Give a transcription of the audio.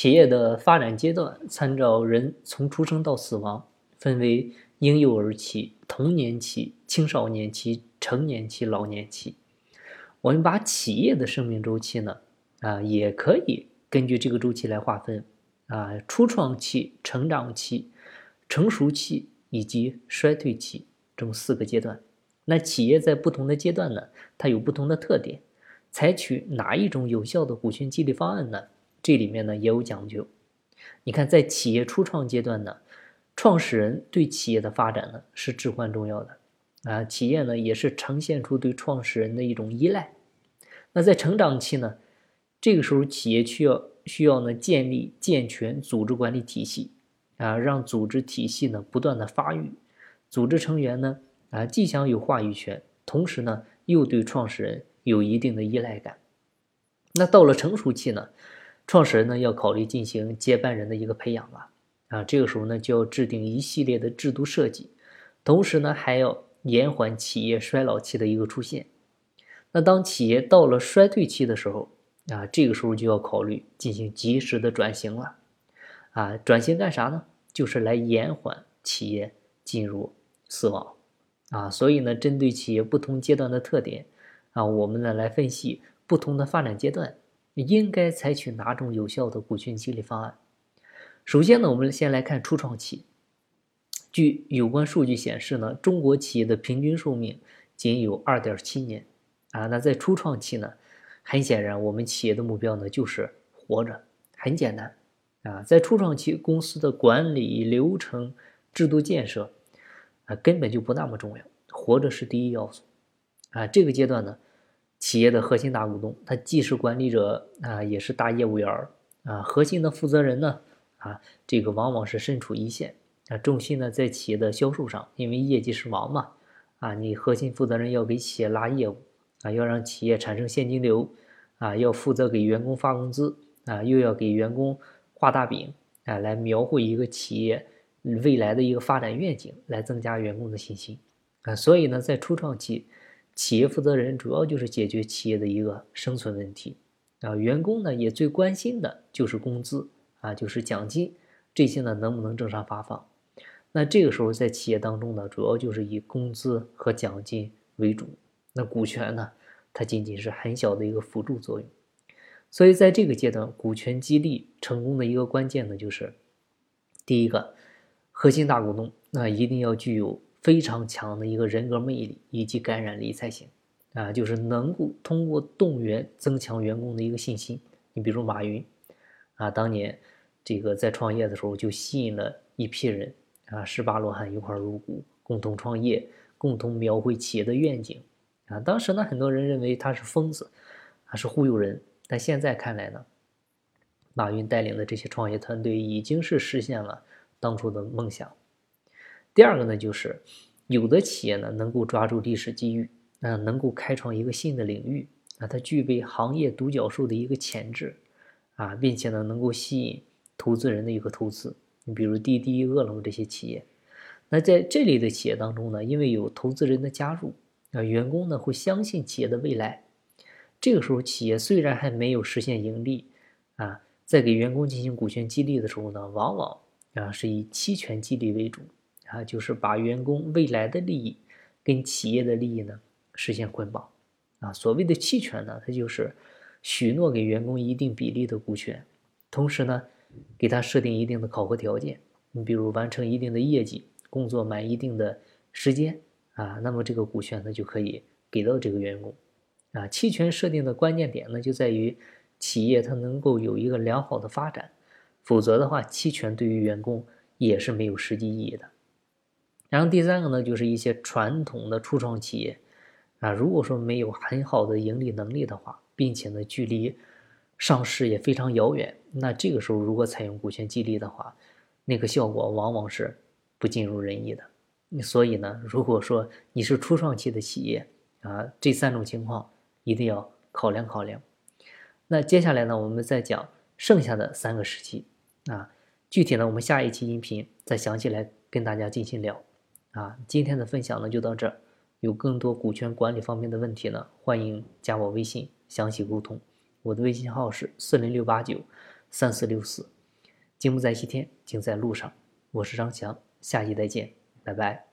企业的发展阶段，参照人从出生到死亡，分为婴幼儿期、童年期、青少年期、成年期、老年期。我们把企业的生命周期呢，啊，也可以根据这个周期来划分，啊，初创期、成长期、成熟期以及衰退期这么四个阶段。那企业在不同的阶段呢，它有不同的特点，采取哪一种有效的股权激励方案呢？这里面呢也有讲究。你看，在企业初创阶段呢，创始人对企业的发展呢是至关重要的啊，企业呢也是呈现出对创始人的一种依赖。那在成长期呢，这个时候企业需要需要呢建立健全组织管理体系啊，让组织体系呢不断的发育，组织成员呢。啊，既享有话语权，同时呢，又对创始人有一定的依赖感。那到了成熟期呢，创始人呢要考虑进行接班人的一个培养了。啊，这个时候呢就要制定一系列的制度设计，同时呢还要延缓企业衰老期的一个出现。那当企业到了衰退期的时候，啊，这个时候就要考虑进行及时的转型了。啊，转型干啥呢？就是来延缓企业进入死亡。啊，所以呢，针对企业不同阶段的特点，啊，我们呢来分析不同的发展阶段应该采取哪种有效的股权激励方案。首先呢，我们先来看初创期。据有关数据显示呢，中国企业的平均寿命仅有二点七年。啊，那在初创期呢，很显然我们企业的目标呢就是活着，很简单。啊，在初创期，公司的管理流程、制度建设。啊，根本就不那么重要，活着是第一要素。啊，这个阶段呢，企业的核心大股东，他既是管理者啊，也是大业务员儿啊，核心的负责人呢，啊，这个往往是身处一线啊，重心呢在企业的销售上，因为业绩是王嘛，啊，你核心负责人要给企业拉业务啊，要让企业产生现金流啊，要负责给员工发工资啊，又要给员工画大饼啊，来描绘一个企业。未来的一个发展愿景，来增加员工的信心啊，所以呢，在初创期，企业负责人主要就是解决企业的一个生存问题啊，员工呢也最关心的就是工资啊，就是奖金这些呢能不能正常发放？那这个时候在企业当中呢，主要就是以工资和奖金为主，那股权呢，它仅仅是很小的一个辅助作用，所以在这个阶段，股权激励成功的一个关键呢，就是第一个。核心大股东那一定要具有非常强的一个人格魅力以及感染力才行啊，就是能够通过动员增强员工的一个信心。你比如马云啊，当年这个在创业的时候就吸引了一批人啊，十八罗汉一块入股，共同创业，共同描绘企业的愿景啊。当时呢，很多人认为他是疯子，啊是忽悠人，但现在看来呢，马云带领的这些创业团队已经是实现了。当初的梦想。第二个呢，就是有的企业呢能够抓住历史机遇，啊，能够开创一个新的领域，啊，它具备行业独角兽的一个潜质，啊，并且呢能够吸引投资人的一个投资。你比如滴滴、饿了么这些企业，那在这类的企业当中呢，因为有投资人的加入，啊，员工呢会相信企业的未来。这个时候，企业虽然还没有实现盈利，啊，在给员工进行股权激励的时候呢，往往。啊，是以期权激励为主啊，就是把员工未来的利益跟企业的利益呢实现捆绑啊。所谓的期权呢，它就是许诺给员工一定比例的股权，同时呢给他设定一定的考核条件。你比如完成一定的业绩，工作满一定的时间啊，那么这个股权呢就可以给到这个员工啊。期权设定的关键点呢就在于企业它能够有一个良好的发展。否则的话，期权对于员工也是没有实际意义的。然后第三个呢，就是一些传统的初创企业啊，如果说没有很好的盈利能力的话，并且呢距离上市也非常遥远，那这个时候如果采用股权激励的话，那个效果往往是不尽如人意的。所以呢，如果说你是初创期的企业啊，这三种情况一定要考量考量。那接下来呢，我们再讲剩下的三个时期。啊，具体呢，我们下一期音频再详细来跟大家进行聊。啊，今天的分享呢就到这儿，有更多股权管理方面的问题呢，欢迎加我微信详细沟通。我的微信号是四零六八九三四六四。金不在西天，金在路上。我是张翔，下期再见，拜拜。